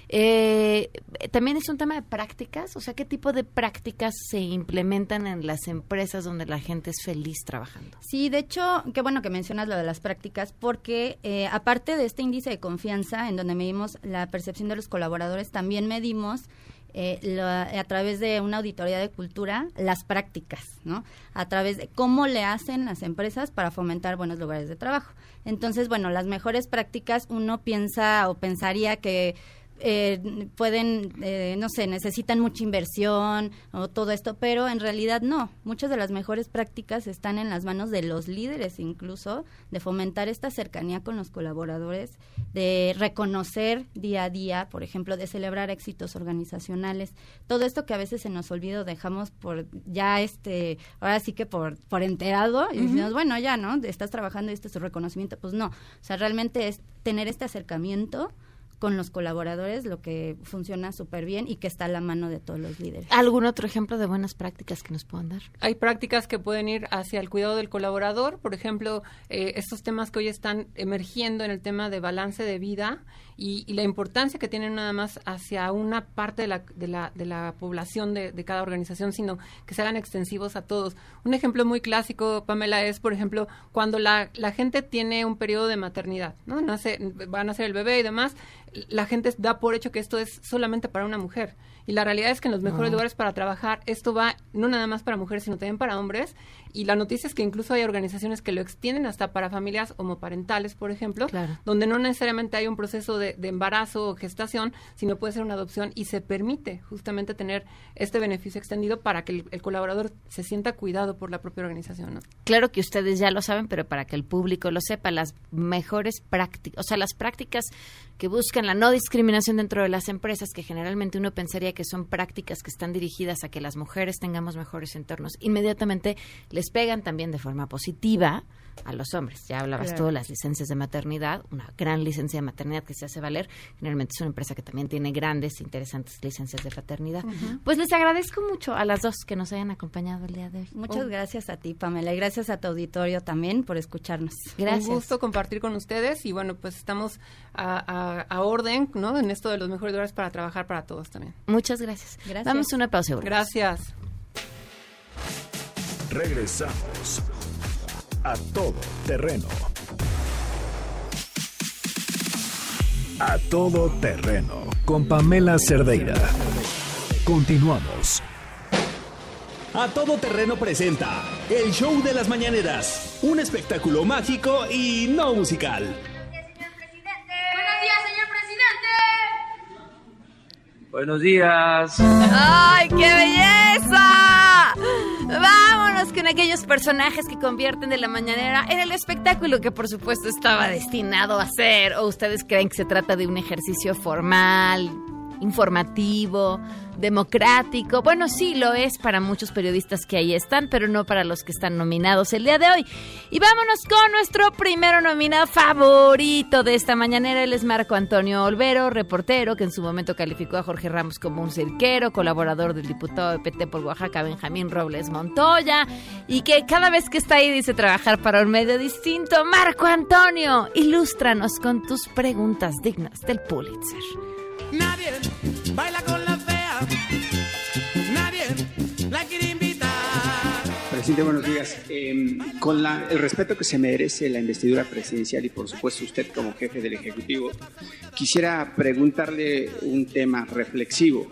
Eh, también es un tema de prácticas. O sea, ¿qué tipo de prácticas se implementan en las empresas donde la gente es feliz trabajando? Sí, de hecho, qué bueno que mencionas lo de las prácticas, porque eh, aparte de este índice de confianza, en donde medimos la percepción de los colaboradores, también medimos eh, a través de una auditoría de cultura las prácticas, ¿no? A través de cómo le hacen las empresas para fomentar buenos lugares de trabajo. Entonces, bueno, las mejores prácticas uno piensa o pensaría que eh, pueden, eh, no sé, necesitan mucha inversión o todo esto, pero en realidad no. Muchas de las mejores prácticas están en las manos de los líderes incluso, de fomentar esta cercanía con los colaboradores, de reconocer día a día, por ejemplo, de celebrar éxitos organizacionales. Todo esto que a veces se nos olvida dejamos por ya este, ahora sí que por, por enterado y decimos, bueno, ya, ¿no? Estás trabajando y este es tu reconocimiento. Pues no. O sea, realmente es tener este acercamiento con los colaboradores, lo que funciona súper bien y que está a la mano de todos los líderes. ¿Algún otro ejemplo de buenas prácticas que nos puedan dar? Hay prácticas que pueden ir hacia el cuidado del colaborador, por ejemplo, eh, estos temas que hoy están emergiendo en el tema de balance de vida y, y la importancia que tienen nada más hacia una parte de la, de la, de la población de, de cada organización, sino que se hagan extensivos a todos. Un ejemplo muy clásico, Pamela, es, por ejemplo, cuando la, la gente tiene un periodo de maternidad, ¿no? Nace, va a nacer el bebé y demás, la gente da por hecho que esto es solamente para una mujer. Y la realidad es que en los mejores lugares para trabajar esto va no nada más para mujeres, sino también para hombres. Y la noticia es que incluso hay organizaciones que lo extienden hasta para familias homoparentales, por ejemplo, Claro. donde no necesariamente hay un proceso de, de embarazo o gestación, sino puede ser una adopción y se permite justamente tener este beneficio extendido para que el, el colaborador se sienta cuidado por la propia organización. ¿no? Claro que ustedes ya lo saben, pero para que el público lo sepa, las mejores prácticas, o sea, las prácticas que buscan la no discriminación dentro de las empresas, que generalmente uno pensaría que son prácticas que están dirigidas a que las mujeres tengamos mejores entornos, inmediatamente les pegan también de forma positiva a los hombres. Ya hablabas Claro. tú de las licencias de maternidad, una gran licencia de maternidad que se hace valer. Generalmente es una empresa que también tiene grandes, interesantes licencias de paternidad. Pues les agradezco mucho a las dos que nos hayan acompañado el día de hoy. Muchas Oh. gracias a ti, Pamela, y gracias a tu auditorio también por escucharnos. Gracias. Un gusto compartir con ustedes y bueno, pues estamos a, a- a orden, ¿no? En esto de los mejores lugares para trabajar para todos también. Muchas gracias. Gracias. Vamos a una pausa. Gracias. Regresamos a todo terreno. A todo terreno con Pamela Cerdeira. Continuamos. A Todo Terreno presenta El Show de las Mañaneras, un espectáculo mágico y no musical. Buenos días, señor presidente. Buenos días. ¡Ay, qué belleza! Vámonos con aquellos personajes que convierten de la mañanera en el espectáculo que por supuesto estaba destinado a ser. ¿O ustedes creen que se trata de un ejercicio formal, informativo, democrático? Bueno, sí lo es para muchos periodistas que ahí están, pero no para los que están nominados el día de hoy. Y vámonos con nuestro primero nominado favorito de esta mañanera. Él es Marco Antonio Olvero, reportero que en su momento calificó a Jorge Ramos como un cirquero, colaborador del diputado de PT por Oaxaca, Benjamín Robles Montoya, y que cada vez que está ahí dice trabajar para un medio distinto. Marco Antonio, ilústranos con tus preguntas dignas del Pulitzer. Nadie baila con la fea. Nadie la quiere invitar. Presidente, buenos días. Eh, con la- el respeto que se merece la investidura presidencial y por supuesto usted como jefe del Ejecutivo, quisiera preguntarle un tema reflexivo.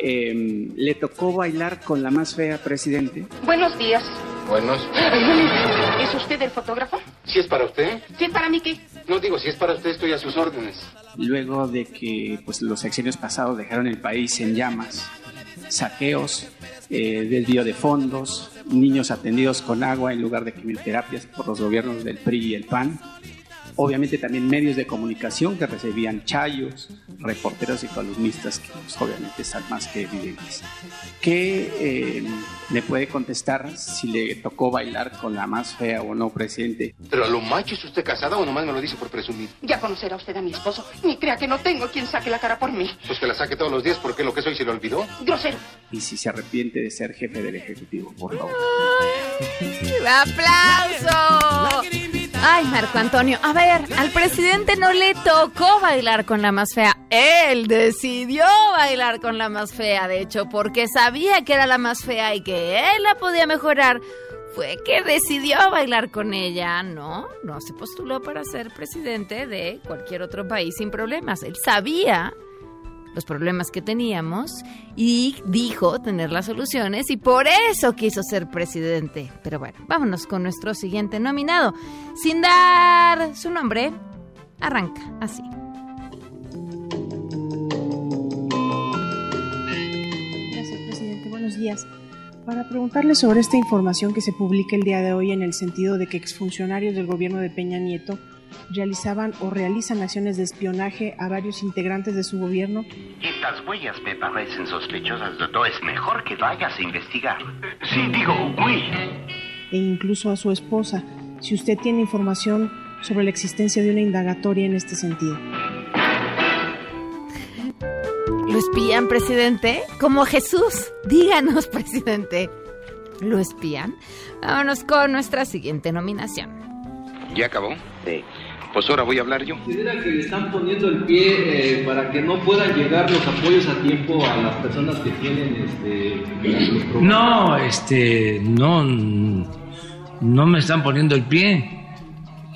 Eh, ¿Le tocó bailar con la más fea, presidente? Buenos días. Buenos. ¿Es usted el fotógrafo? Si es para usted. ¿Sí, para mí qué? No digo, si es para usted, estoy a sus órdenes. Luego de que pues, los sexenios pasados dejaron el país en llamas, saqueos, eh, desvío de fondos, niños atendidos con agua en lugar de quimioterapias por los gobiernos del PRI y el PAN, obviamente también medios de comunicación que recibían chayos, reporteros y columnistas que pues, obviamente están más que evidentes. ¿Qué eh, le puede contestar si le tocó bailar con la más fea o no, presidente? Pero a lo macho, ¿es usted casada o nomás me lo dice por presumir? Ya conocerá usted a mi esposo. Ni crea que no tengo quien saque la cara por mí. Pues que la saque todos los días porque lo que soy se lo olvidó. Grosero. Y si se arrepiente de ser jefe del Ejecutivo, por favor. ¡Aplauso! Ay, Marco Antonio. A ver, al presidente no le tocó bailar con la más fea. Él decidió bailar con la más fea, de hecho, porque sabía que era la más fea y que él la podía mejorar. Fue que decidió bailar con ella, ¿no? No se postuló para ser presidente de cualquier otro país sin problemas. Él sabía los problemas que teníamos y dijo tener las soluciones y por eso quiso ser presidente. Pero bueno, vámonos con nuestro siguiente nominado. Sin dar su nombre, arranca así. Gracias, presidente. Buenos días. Para preguntarle sobre esta información que se publica el día de hoy en el sentido de que exfuncionarios del gobierno de Peña Nieto realizaban o realizan acciones de espionaje a varios integrantes de su gobierno Estas huellas me parecen sospechosas, doctor. Es mejor que vayas a investigar. Sí, digo, oui. e incluso a su esposa, si usted tiene información sobre la existencia de una indagatoria en este sentido. ¿Lo espían, presidente? Como Jesús. Díganos, (laughs) presidente. ¿Lo espían? Vámonos con nuestra siguiente nominación. ¿Ya acabó? Sí. Pues ahora voy a hablar yo. Considera que le están poniendo el pie eh, para que no puedan llegar los apoyos a tiempo a las personas que tienen este, los programas. No, este, no, no me están poniendo el pie.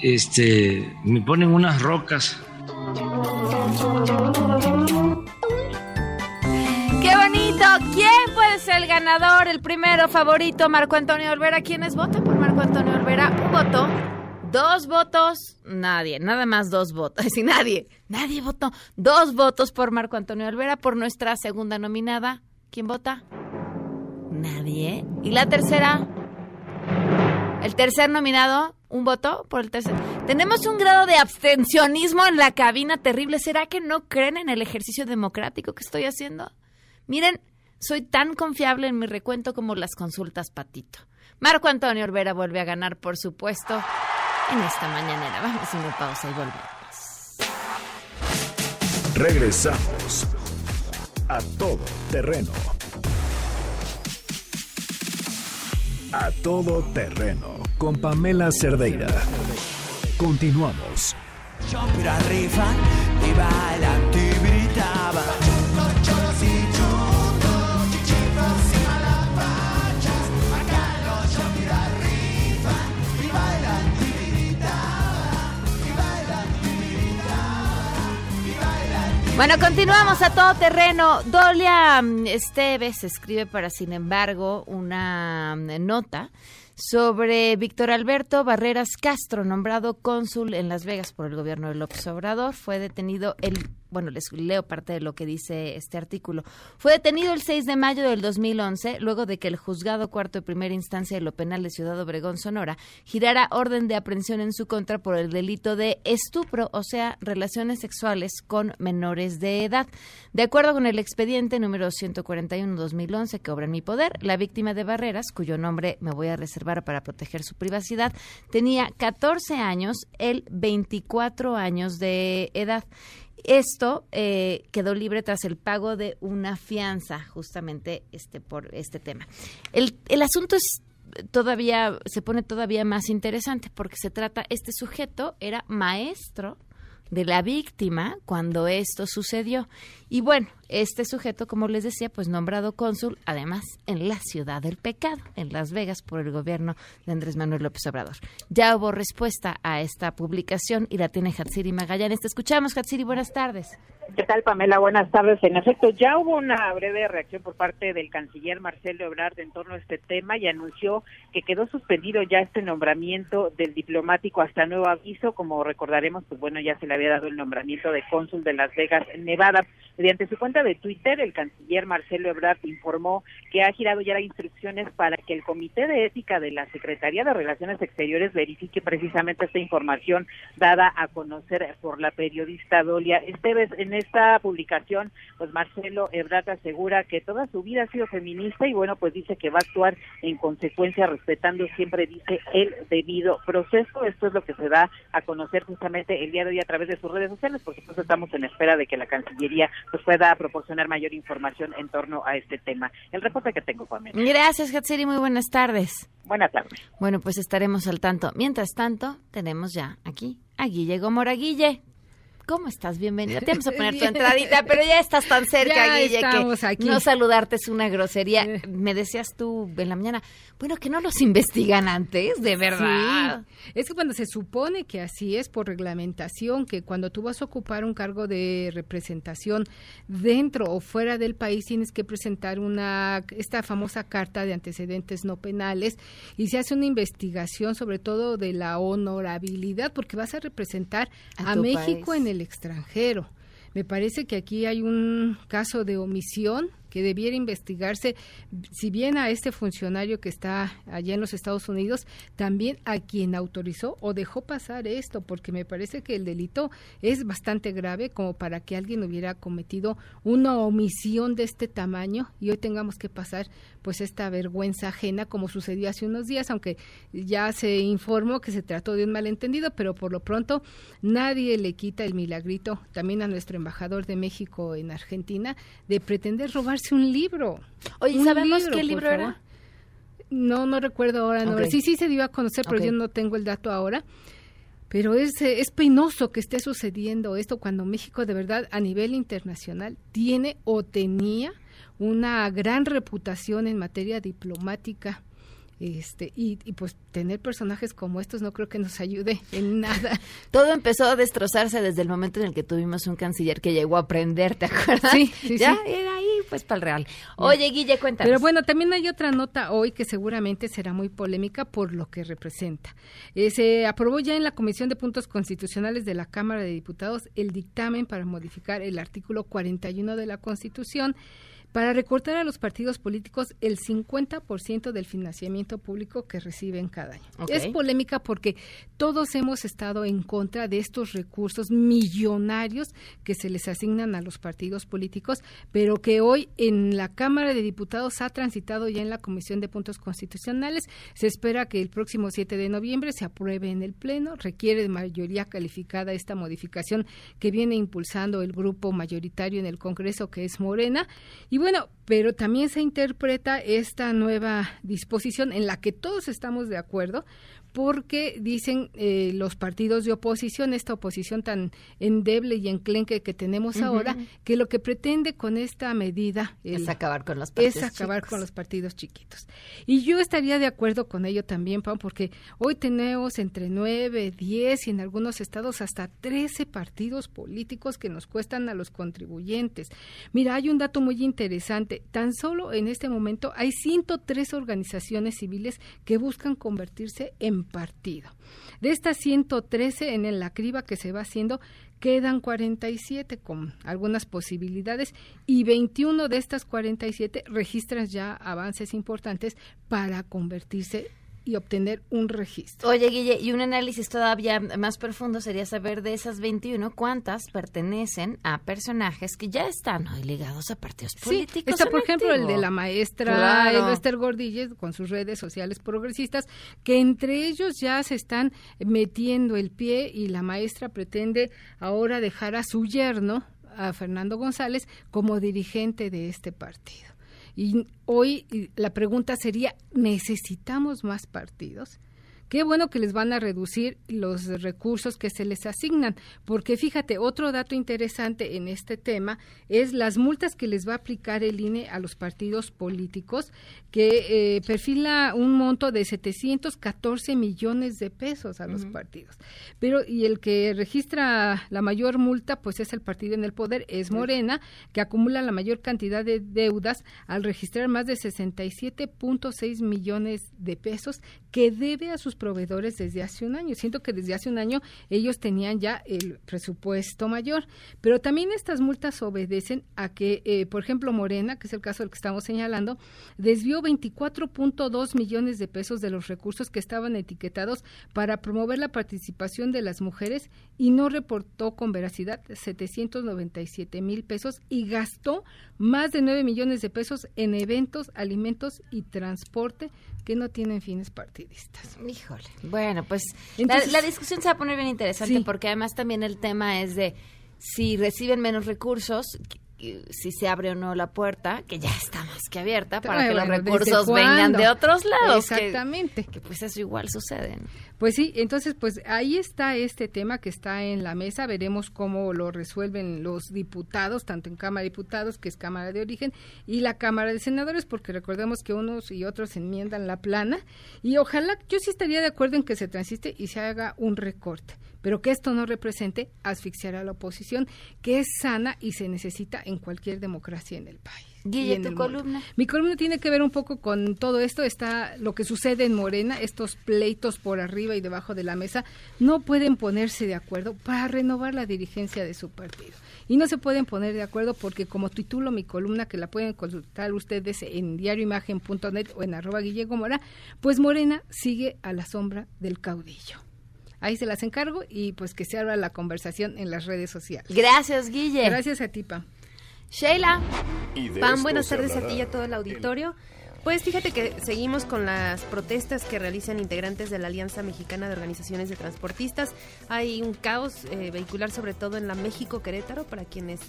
Este, me ponen unas rocas. ¡Qué bonito! ¿Quién puede ser el ganador? El primero favorito, Marco Antonio Olvera. ¿Quiénes votan por Marco Antonio Olvera? Un voto. Dos votos, nadie, nada más dos votos. (laughs) Sí, nadie, nadie votó. Dos votos por Marco Antonio Olvera, por nuestra segunda nominada. ¿Quién vota? Nadie. ¿Y la tercera? El tercer nominado, un voto por el tercer. Tenemos un grado de abstencionismo en la cabina terrible. ¿Será que no creen en el ejercicio democrático que estoy haciendo? Miren, soy tan confiable en mi recuento como las consultas patito. Marco Antonio Olvera vuelve a ganar, por supuesto, en esta mañanera. Vamos a una pausa y volvemos. Regresamos a todo terreno. A todo terreno con Pamela Cerdeira. Continuamos. Baila, Bueno, continuamos a todo terreno. Dolia mm, Esteves escribe para, sin embargo, una mm, nota sobre Víctor Alberto Barreras Castro, nombrado cónsul en Las Vegas por el gobierno de López Obrador. Fue detenido el, bueno, les leo parte de lo que dice este artículo. Fue detenido el 6 de mayo del 2011, luego de que el juzgado cuarto de primera instancia de lo penal de Ciudad Obregón, Sonora, girara orden de aprehensión en su contra por el delito de estupro, o sea, relaciones sexuales con menores de edad. De acuerdo con el expediente número 141-2011 que obra en mi poder, la víctima de Barreras, cuyo nombre me voy a reservar para proteger su privacidad, tenía 14 años, él 24 años de edad. Esto eh, quedó libre tras el pago de una fianza, justamente este por este tema. El, el asunto es todavía se pone todavía más interesante porque se trata este sujeto era maestro de la víctima cuando esto sucedió. Y bueno, Este sujeto, como les decía, pues nombrado cónsul, además, en la ciudad del pecado, en Las Vegas, por el gobierno de Andrés Manuel López Obrador. Ya hubo respuesta a esta publicación y la tiene Hatsiri Magallanes. Te escuchamos, Hatsiri, buenas tardes. ¿Qué tal, Pamela? Buenas tardes. En efecto, ya hubo una breve reacción por parte del canciller Marcelo Ebrard en torno a este tema y anunció que quedó suspendido ya este nombramiento del diplomático hasta nuevo aviso. Como recordaremos, pues bueno, ya se le había dado el nombramiento de cónsul de Las Vegas, Nevada. Mediante su cuenta de Twitter, el canciller Marcelo Ebrard informó que ha girado ya las instrucciones para que el Comité de Ética de la Secretaría de Relaciones Exteriores verifique precisamente esta información dada a conocer por la periodista Dolia Esteves. En esta publicación, pues Marcelo Ebrard asegura que toda su vida ha sido feminista y bueno, pues dice que va a actuar en consecuencia respetando siempre dice el debido proceso. Esto es lo que se da a conocer justamente el día de hoy a través de sus redes sociales. Por supuesto, estamos en espera de que la Cancillería pues pueda proporcionar mayor información en torno a este tema. El reporte que tengo, Pamela. Gracias, Hatsiri, muy buenas tardes. Buenas tardes. Bueno, pues estaremos al tanto. Mientras tanto, tenemos ya aquí a Guille Gomora. Guille, ¿Cómo estás? Bienvenida. Te vamos a poner tu (laughs) entradita, pero ya estás tan cerca, Ya Guille, que aquí. no saludarte es una grosería. Me decías tú en la mañana, bueno, que no los investigan antes, de verdad. Sí. Es que cuando se supone que así es por reglamentación, que cuando tú vas a ocupar un cargo de representación dentro o fuera del país tienes que presentar una esta famosa carta de antecedentes no penales y se hace una investigación sobre todo de la honorabilidad porque vas a representar A México país. en el extranjero. Me parece que aquí hay un caso de omisión que debiera investigarse, si bien a este funcionario que está allá en los Estados Unidos, también a quien autorizó o dejó pasar esto, porque me parece que el delito es bastante grave como para que alguien hubiera cometido una omisión de este tamaño y hoy tengamos que pasar pues esta vergüenza ajena como sucedió hace unos días, aunque ya se informó que se trató de un malentendido, pero por lo pronto nadie le quita el milagrito también a nuestro embajador de México en Argentina de pretender robarse un libro. Oye, Un ¿sabemos qué libro era? No, no recuerdo ahora. no. Ok. Sí, sí se dio a conocer, pero yo no tengo el dato ahora. Pero es, eh, es penoso que esté sucediendo esto cuando México de verdad a nivel internacional tiene o tenía una gran reputación en materia diplomática. Este, y, y pues tener personajes como estos no creo que nos ayude en nada. (laughs) Todo empezó a destrozarse desde el momento en el que tuvimos un canciller que llegó a aprender, ¿te acuerdas? Sí, sí, ya sí. era pues, para el real. Oye, Guille, cuéntanos. Pero bueno, también hay otra nota hoy que seguramente será muy polémica por lo que representa. Eh, se aprobó ya en la Comisión de Puntos Constitucionales de la Cámara de Diputados el dictamen para modificar el artículo 41 de la Constitución para recortar a los partidos políticos el 50% del financiamiento público que reciben cada año. Es polémica porque todos hemos estado en contra de estos recursos millonarios que se les asignan a los partidos políticos, pero que hoy en la Cámara de Diputados ha transitado ya en la Comisión de Puntos Constitucionales. Se espera que el próximo 7 de noviembre se apruebe en el Pleno. Requiere de mayoría calificada esta modificación que viene impulsando el grupo mayoritario en el Congreso, que es Morena. Y bueno, pero también se interpreta esta nueva disposición en la que todos estamos de acuerdo, porque dicen eh, los partidos de oposición, esta oposición tan endeble y enclenque que tenemos ahora, que lo que pretende con esta medida Es acabar con los partidos es acabar chicos. con los partidos chiquitos. Y yo estaría de acuerdo con ello también, Pam, porque hoy tenemos entre 9, 10 y en algunos estados hasta 13 partidos políticos que nos cuestan a los contribuyentes. Mira, hay un dato muy interesante. Tan solo en este momento hay 103 organizaciones civiles que buscan convertirse en partido. De estas 113 en la criba que se va haciendo, quedan 47 con algunas posibilidades y 21 de estas 47 registran ya avances importantes para convertirse y obtener un registro. Oye, Guille, y un análisis todavía más profundo sería saber de esas 21 cuántas pertenecen a personajes que ya están hoy ligados a partidos Sí, políticos. está por ejemplo el de la maestra Claro. Esther Gordilles con sus redes sociales progresistas, que entre ellos ya se están metiendo el pie y la maestra pretende ahora dejar a su yerno, a Fernando González, como dirigente de este partido. Y hoy la pregunta sería, ¿necesitamos más partidos? Qué bueno que les van a reducir los recursos que se les asignan, porque fíjate, otro dato interesante en este tema es las multas que les va a aplicar el INE a los partidos políticos, que eh, perfila un monto de 714 millones de pesos a los partidos. Pero, y el que registra la mayor multa, pues es el partido en el poder, es Morena, que acumula la mayor cantidad de deudas al registrar más de 67.6 millones de pesos que debe a sus proveedores desde hace un año. Siento que desde hace un año ellos tenían ya el presupuesto mayor, pero también estas multas obedecen a que, eh, por ejemplo, Morena, que es el caso del que estamos señalando, desvió 24.2 millones de pesos de los recursos que estaban etiquetados para promover la participación de las mujeres y no reportó con veracidad 797 mil pesos y gastó más de 9 millones de pesos en eventos, alimentos y transporte que no tienen fines partidistas. Híjole. Bueno, pues Entonces- la, la discusión se va a poner bien interesante Sí. porque además también el tema es de si reciben menos recursos, si se abre o no la puerta, que ya está más que abierta, para que Bueno, los ¿desde recursos vengan de otros lados. que- Exactamente. Que, pues eso igual sucede. ¿no? Pues sí, entonces pues ahí está este tema que está en la mesa, veremos cómo lo resuelven los diputados, tanto en Cámara de Diputados, que es Cámara de Origen, y la Cámara de Senadores, porque recordemos que unos y otros enmiendan la plana, y ojalá, yo sí estaría de acuerdo en que se transiste y se haga un recorte, pero que esto no represente asfixiar a la oposición, que es sana y se necesita en cualquier democracia en el país. Guille, tu mundo. columna. Mi columna tiene que ver un poco con todo esto, está lo que sucede en Morena, estos pleitos por arriba y debajo de la mesa, no pueden ponerse de acuerdo para renovar la dirigencia de su partido. Y no se pueden poner de acuerdo porque como titulo mi columna, que la pueden consultar ustedes en diarioimagen.net o en arroba Guille Gomora, pues Morena sigue a la sombra del caudillo. Ahí se las encargo y pues que se abra la conversación en las redes sociales. Gracias, Guille. Gracias a ti, Pam. Sheila. Pam, buenas tardes a ti y a todo el auditorio. Pues fíjate que seguimos con las protestas que realizan integrantes de la Alianza Mexicana de Organizaciones de Transportistas. Hay un caos eh, vehicular, sobre todo en la México-Querétaro, para quienes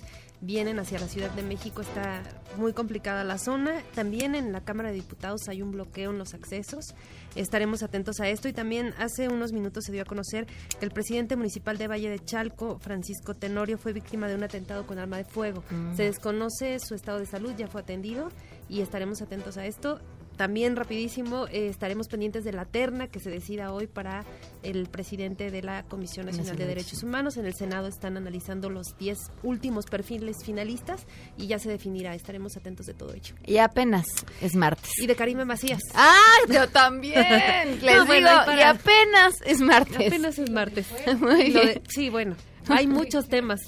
vienen hacia la Ciudad de México está muy complicada la zona. También en la Cámara de Diputados hay un bloqueo en los accesos. Estaremos atentos a esto y también hace unos minutos se dio a conocer que el presidente municipal de Valle de Chalco, Francisco Tenorio, fue víctima de un atentado con arma de fuego. Mm. Se desconoce su estado de salud, ya fue atendido y estaremos atentos a esto. También rapidísimo eh, estaremos pendientes de la terna que se decida hoy para el presidente de la Comisión Nacional de Derechos Humanos. En el Senado están analizando los 10 últimos perfiles finalistas y ya se definirá. Estaremos atentos de todo ello. Y apenas es martes. Y de Karime Macías. ¡Ah! Yo (laughs) también. Les No, digo, y apenas es martes. Apenas es martes. (laughs) Muy de- sí, bueno. (laughs) Hay muchos temas.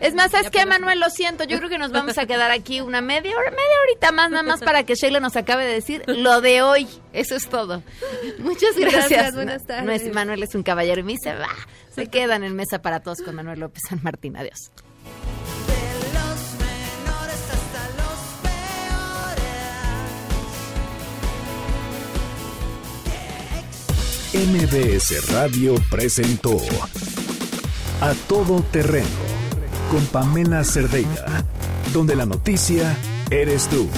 Es más, ¿sabes qué, podemos- Manuel? Lo siento, yo creo que nos vamos a quedar aquí una media hora, media horita más, nada más para que Sheila nos acabe de decir lo de hoy. Eso es todo. Muchas gracias. Gracias, buenas No, tardes. no es- Manuel es un caballero y me dice, va, se quedan en mesa para todos con Manuel López San Martín. Adiós. MBS Radio presentó A Todo Terreno con Pamela Cerdeira, donde la noticia eres tú.